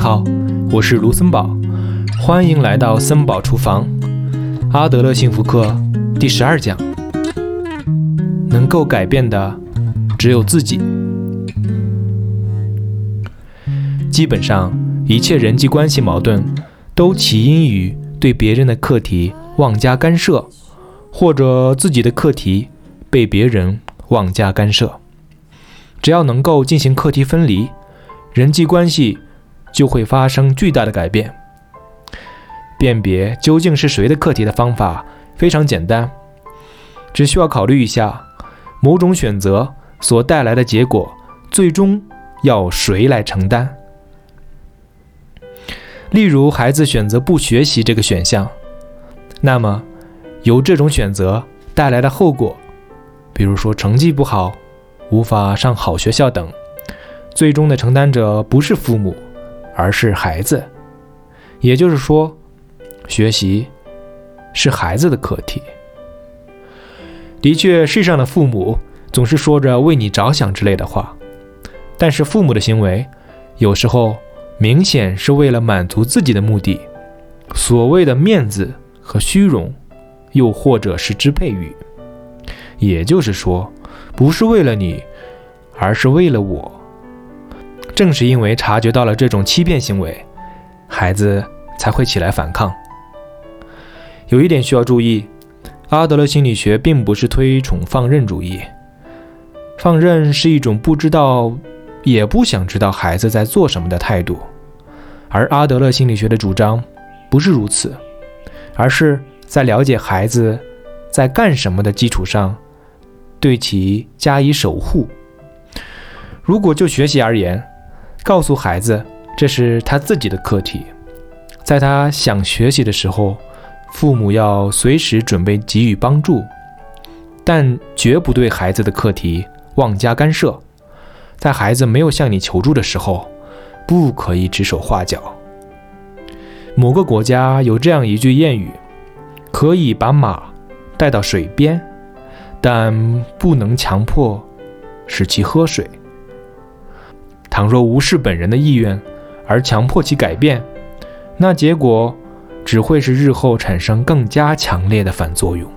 好，我是卢森堡，欢迎来到森堡厨房。阿德勒幸福课第十二讲：能够改变的只有自己。基本上，一切人际关系矛盾都起因于对别人的课题妄加干涉，或者自己的课题被别人妄加干涉。只要能够进行课题分离，人际关系就会发生巨大的改变。辨别究竟是谁的课题的方法非常简单，只需要考虑一下某种选择所带来的结果，最终要谁来承担。例如，孩子选择不学习这个选项，那么由这种选择带来的后果，比如说成绩不好。无法上好学校等，最终的承担者不是父母，而是孩子。也就是说，学习是孩子的课题。的确，世上的父母总是说着为你着想之类的话，但是父母的行为有时候明显是为了满足自己的目的，所谓的面子和虚荣，又或者是支配欲。也就是说。不是为了你，而是为了我。正是因为察觉到了这种欺骗行为，孩子才会起来反抗。有一点需要注意，阿德勒心理学并不是推崇放任主义。放任是一种不知道，也不想知道孩子在做什么的态度，而阿德勒心理学的主张不是如此，而是在了解孩子在干什么的基础上。对其加以守护。如果就学习而言，告诉孩子这是他自己的课题，在他想学习的时候，父母要随时准备给予帮助，但绝不对孩子的课题妄加干涉。在孩子没有向你求助的时候，不可以指手画脚。某个国家有这样一句谚语：“可以把马带到水边。”但不能强迫使其喝水。倘若无视本人的意愿而强迫其改变，那结果只会是日后产生更加强烈的反作用。